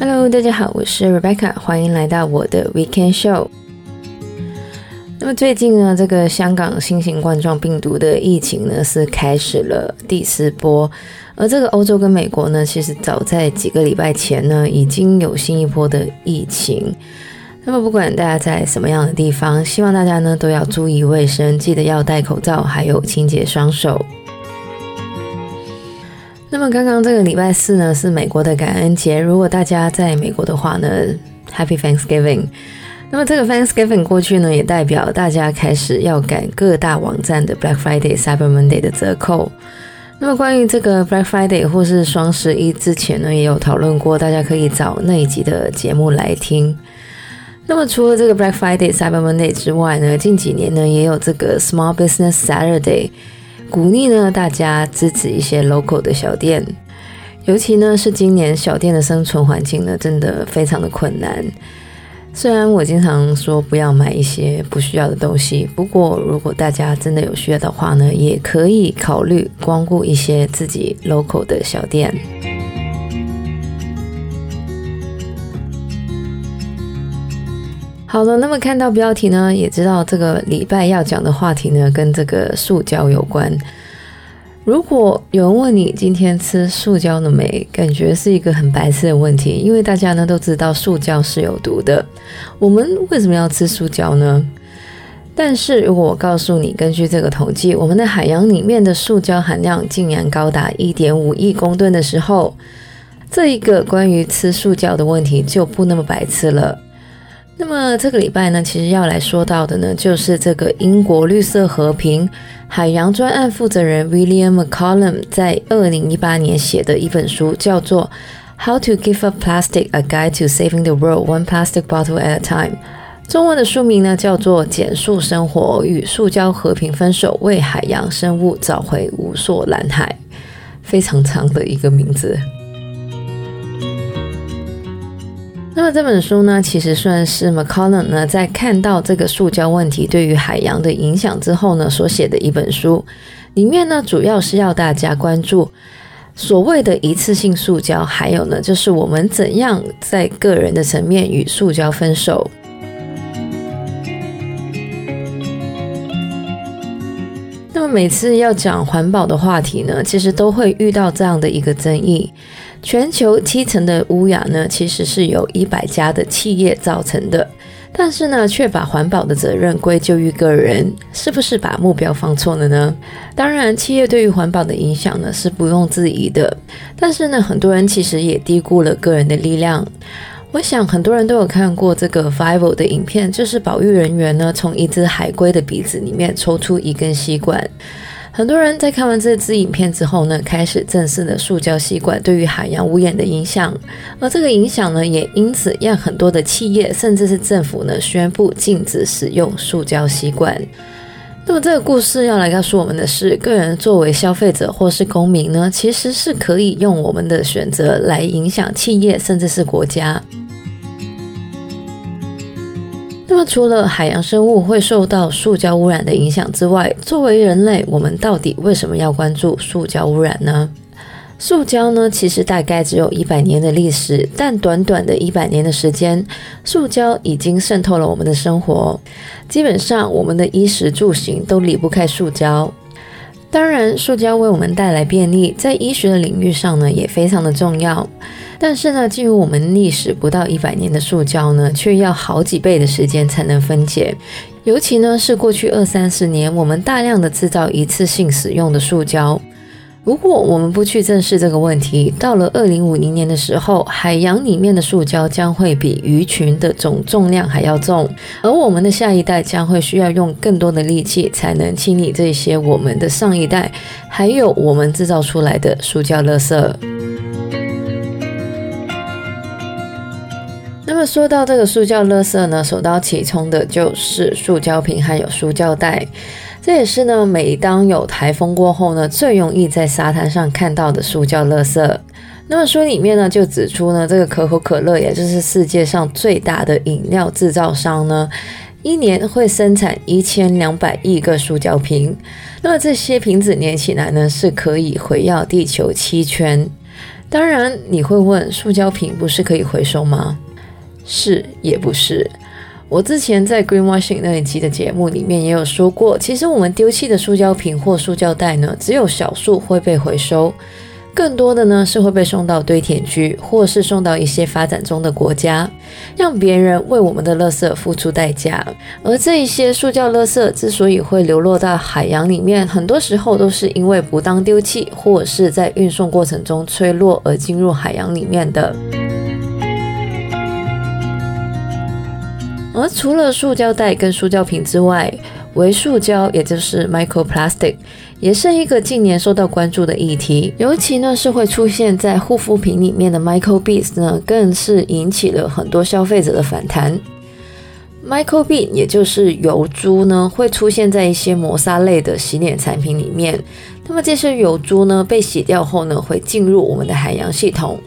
Hello，大家好，我是 Rebecca，欢迎来到我的 Weekend Show。那么最近呢，这个香港新型冠状病毒的疫情呢是开始了第四波，而这个欧洲跟美国呢，其实早在几个礼拜前呢已经有新一波的疫情。那么不管大家在什么样的地方，希望大家呢都要注意卫生，记得要戴口罩，还有清洁双手。那么刚刚这个礼拜四呢是美国的感恩节，如果大家在美国的话呢，Happy Thanksgiving。那么这个 Thanksgiving 过去呢，也代表大家开始要赶各大网站的 Black Friday、Cyber Monday 的折扣。那么关于这个 Black Friday 或是双十一之前呢，也有讨论过，大家可以找那一集的节目来听。那么除了这个 Black Friday、Cyber Monday 之外呢，近几年呢也有这个 Small Business Saturday，鼓励呢大家支持一些 local 的小店。尤其呢是今年小店的生存环境呢，真的非常的困难。虽然我经常说不要买一些不需要的东西，不过如果大家真的有需要的话呢，也可以考虑光顾一些自己 local 的小店。好了，那么看到标题呢，也知道这个礼拜要讲的话题呢，跟这个塑胶有关。如果有人问你今天吃塑胶了没，感觉是一个很白痴的问题，因为大家呢都知道塑胶是有毒的。我们为什么要吃塑胶呢？但是如果我告诉你，根据这个统计，我们的海洋里面的塑胶含量竟然高达一点五亿公吨的时候，这一个关于吃塑胶的问题就不那么白痴了。那么这个礼拜呢，其实要来说到的呢，就是这个英国绿色和平海洋专案负责人 William McCollum 在二零一八年写的一本书，叫做《How to Give Up Plastic: A Guide to Saving the World One Plastic Bottle at a Time》。中文的书名呢，叫做《减塑生活与塑胶和平分手，为海洋生物找回无数蓝海》。非常长的一个名字。那么这本书呢，其实算是 McCollum 呢在看到这个塑胶问题对于海洋的影响之后呢所写的一本书。里面呢主要是要大家关注所谓的一次性塑胶，还有呢就是我们怎样在个人的层面与塑胶分手。那么每次要讲环保的话题呢，其实都会遇到这样的一个争议。全球七成的污染呢，其实是由一百家的企业造成的，但是呢，却把环保的责任归咎于个人，是不是把目标放错了呢？当然，企业对于环保的影响呢是毋庸置疑的，但是呢，很多人其实也低估了个人的力量。我想很多人都有看过这个 Vival 的影片，就是保育人员呢从一只海龟的鼻子里面抽出一根吸管。很多人在看完这支影片之后呢，开始正视了塑胶吸管对于海洋污染的影响，而这个影响呢，也因此让很多的企业甚至是政府呢，宣布禁止使用塑胶吸管。那么这个故事要来告诉我们的是，个人作为消费者或是公民呢，其实是可以用我们的选择来影响企业甚至是国家。那，除了海洋生物会受到塑胶污染的影响之外，作为人类，我们到底为什么要关注塑胶污染呢？塑胶呢，其实大概只有一百年的历史，但短短的一百年的时间，塑胶已经渗透了我们的生活。基本上，我们的衣食住行都离不开塑胶。当然，塑胶为我们带来便利，在医学的领域上呢，也非常的重要。但是呢，进入我们历史不到一百年的塑胶呢，却要好几倍的时间才能分解。尤其呢，是过去二三十年，我们大量的制造一次性使用的塑胶。如果我们不去正视这个问题，到了二零五零年的时候，海洋里面的塑胶将会比鱼群的总重量还要重，而我们的下一代将会需要用更多的力气才能清理这些我们的上一代，还有我们制造出来的塑胶垃圾。那么说到这个塑胶垃圾呢，首当其冲的就是塑胶瓶还有塑胶袋。这也是呢，每当有台风过后呢，最容易在沙滩上看到的塑胶垃圾。那么书里面呢，就指出呢，这个可口可乐，也就是世界上最大的饮料制造商呢，一年会生产一千两百亿个塑胶瓶。那么这些瓶子连起来呢，是可以环绕地球七圈。当然，你会问，塑胶瓶不是可以回收吗？是也不是。我之前在 Greenwashing 那一期的节目里面也有说过，其实我们丢弃的塑胶瓶或塑胶袋呢，只有少数会被回收。更多的呢是会被送到堆填区，或是送到一些发展中的国家，让别人为我们的垃圾付出代价。而这一些塑胶垃圾之所以会流落到海洋里面，很多时候都是因为不当丢弃，或是在运送过程中吹落而进入海洋里面的。而除了塑胶袋跟塑胶瓶之外，微塑胶也就是 microplastic。也是一个近年受到关注的议题，尤其呢是会出现在护肤品里面的 microbeads 呢，更是引起了很多消费者的反弹。microbead 也就是油珠呢，会出现在一些磨砂类的洗脸产品里面。那么这些油珠呢，被洗掉后呢，会进入我们的海洋系统，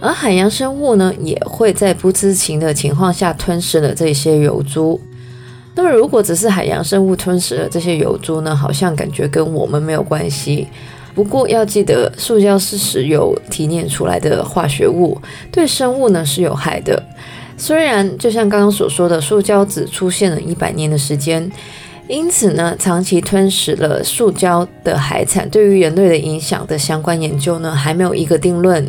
而海洋生物呢，也会在不知情的情况下吞噬了这些油珠。那么，如果只是海洋生物吞噬了这些油珠呢，好像感觉跟我们没有关系。不过要记得，塑胶是石油提炼出来的化学物，对生物呢是有害的。虽然就像刚刚所说的，塑胶只出现了一百年的时间，因此呢，长期吞噬了塑胶的海产对于人类的影响的相关研究呢，还没有一个定论。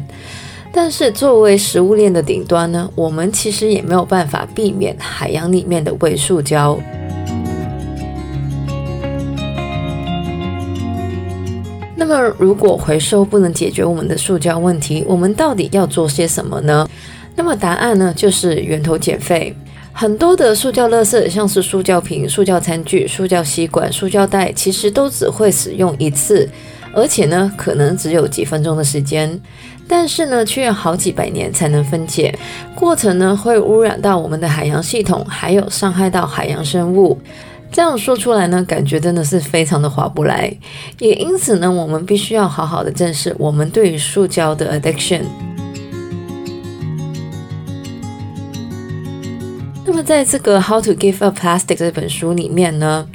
但是作为食物链的顶端呢，我们其实也没有办法避免海洋里面的微塑胶。那么，如果回收不能解决我们的塑胶问题，我们到底要做些什么呢？那么答案呢，就是源头减废。很多的塑胶垃圾，像是塑胶瓶、塑胶餐具、塑胶吸管、塑胶袋，其实都只会使用一次。而且呢，可能只有几分钟的时间，但是呢，却要好几百年才能分解，过程呢会污染到我们的海洋系统，还有伤害到海洋生物。这样说出来呢，感觉真的是非常的划不来。也因此呢，我们必须要好好的正视我们对于塑胶的 addiction。那么，在这个《How to Give Up Plastic》这本书里面呢，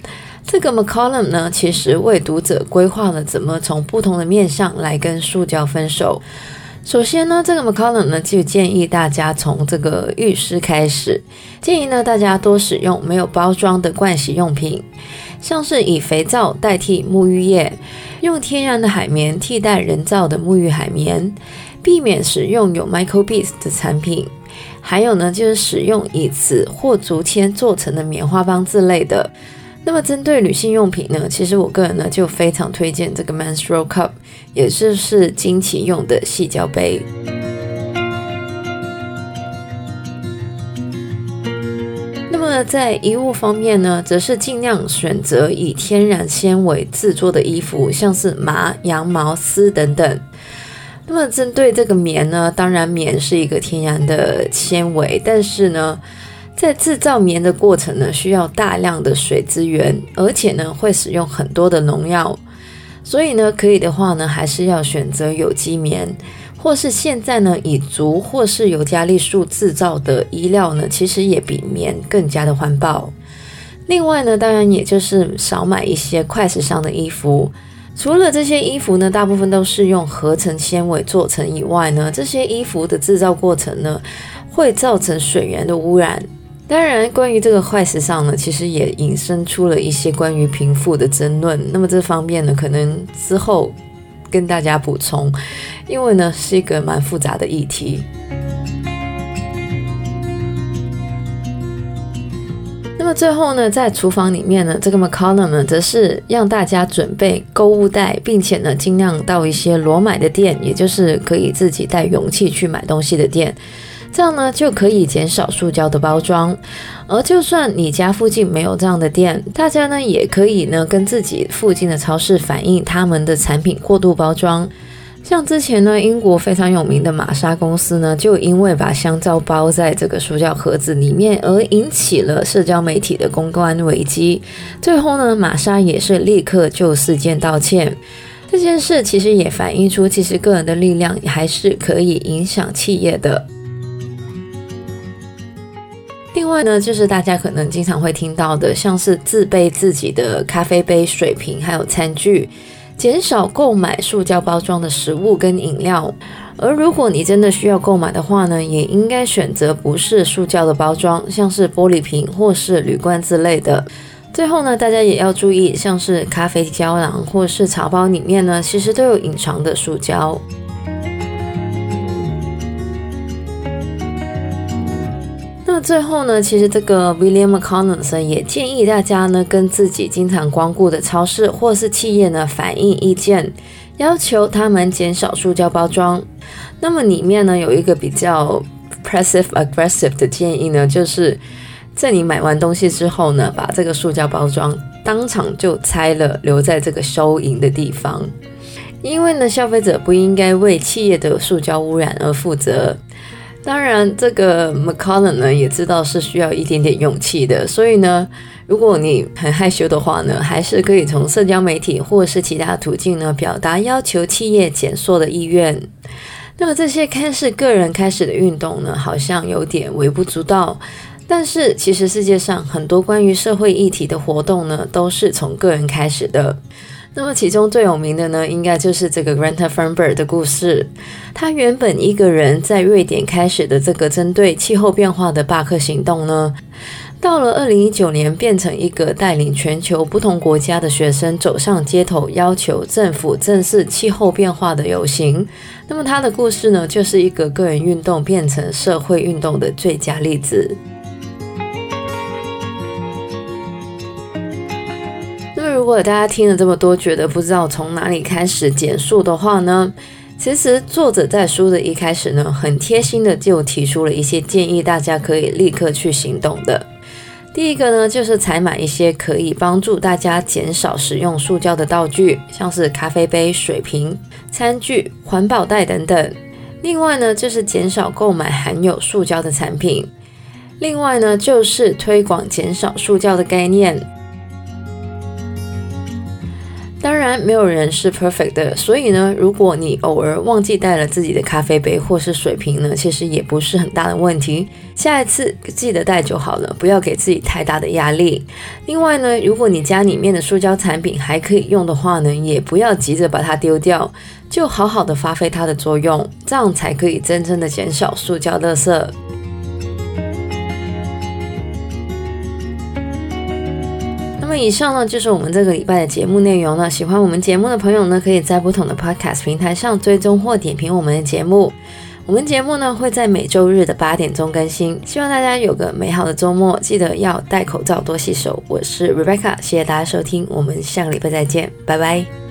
这个 McCollum 呢，其实为读者规划了怎么从不同的面向来跟塑胶分手。首先呢，这个 McCollum 呢就建议大家从这个浴室开始，建议呢大家多使用没有包装的盥洗用品，像是以肥皂代替沐浴液，用天然的海绵替代人造的沐浴海绵，避免使用有 microbeads 的产品，还有呢就是使用以瓷或竹签做成的棉花棒之类的。那么针对女性用品呢，其实我个人呢就非常推荐这个 menstrual cup，也就是经期用的矽胶杯。那么在衣物方面呢，则是尽量选择以天然纤维制作的衣服，像是麻、羊毛、丝等等。那么针对这个棉呢，当然棉是一个天然的纤维，但是呢。在制造棉的过程呢，需要大量的水资源，而且呢会使用很多的农药，所以呢可以的话呢，还是要选择有机棉，或是现在呢以竹或是尤加利树制造的衣料呢，其实也比棉更加的环保。另外呢，当然也就是少买一些快时尚的衣服，除了这些衣服呢，大部分都是用合成纤维做成以外呢，这些衣服的制造过程呢，会造成水源的污染。当然，关于这个坏时尚呢，其实也引申出了一些关于贫富的争论。那么这方面呢，可能之后跟大家补充，因为呢是一个蛮复杂的议题。那么最后呢，在厨房里面呢，这个 McCollum 呢，则是让大家准备购物袋，并且呢，尽量到一些裸买的店，也就是可以自己带容器去买东西的店。这样呢，就可以减少塑胶的包装，而就算你家附近没有这样的店，大家呢也可以呢跟自己附近的超市反映他们的产品过度包装。像之前呢，英国非常有名的玛莎公司呢，就因为把香皂包在这个塑胶盒子里面，而引起了社交媒体的公关危机。最后呢，玛莎也是立刻就事件道歉。这件事其实也反映出，其实个人的力量还是可以影响企业的。另外呢，就是大家可能经常会听到的，像是自备自己的咖啡杯、水瓶，还有餐具，减少购买塑胶包装的食物跟饮料。而如果你真的需要购买的话呢，也应该选择不是塑胶的包装，像是玻璃瓶或是铝罐之类的。最后呢，大家也要注意，像是咖啡胶囊或是茶包里面呢，其实都有隐藏的塑胶。最后呢，其实这个 William McConnell 也建议大家呢，跟自己经常光顾的超市或是企业呢反映意见，要求他们减少塑胶包装。那么里面呢有一个比较 passive aggressive 的建议呢，就是。在你买完东西之后呢，把这个塑胶包装当场就拆了，留在这个收银的地方。因为呢，消费者不应该为企业的塑胶污染而负责。当然，这个 McConnell 呢也知道是需要一点点勇气的，所以呢，如果你很害羞的话呢，还是可以从社交媒体或是其他途径呢表达要求企业减缩的意愿。那么这些看似个人开始的运动呢，好像有点微不足道。但是，其实世界上很多关于社会议题的活动呢，都是从个人开始的。那么，其中最有名的呢，应该就是这个 Greta Thunberg 的故事。他原本一个人在瑞典开始的这个针对气候变化的罢课行动呢，到了二零一九年，变成一个带领全球不同国家的学生走上街头，要求政府正视气候变化的游行。那么，他的故事呢，就是一个个人运动变成社会运动的最佳例子。如果大家听了这么多，觉得不知道从哪里开始减速的话呢，其实作者在书的一开始呢，很贴心的就提出了一些建议，大家可以立刻去行动的。第一个呢，就是采买一些可以帮助大家减少使用塑胶的道具，像是咖啡杯、水瓶、餐具、环保袋等等。另外呢，就是减少购买含有塑胶的产品。另外呢，就是推广减少塑胶的概念。当然，没有人是 perfect 的，所以呢，如果你偶尔忘记带了自己的咖啡杯或是水瓶呢，其实也不是很大的问题。下一次记得带就好了，不要给自己太大的压力。另外呢，如果你家里面的塑胶产品还可以用的话呢，也不要急着把它丢掉，就好好的发挥它的作用，这样才可以真正的减少塑胶垃圾。那么以上呢，就是我们这个礼拜的节目内容了。喜欢我们节目的朋友呢，可以在不同的 Podcast 平台上追踪或点评我们的节目。我们节目呢会在每周日的八点钟更新。希望大家有个美好的周末，记得要戴口罩、多洗手。我是 Rebecca，谢谢大家收听，我们下个礼拜再见，拜拜。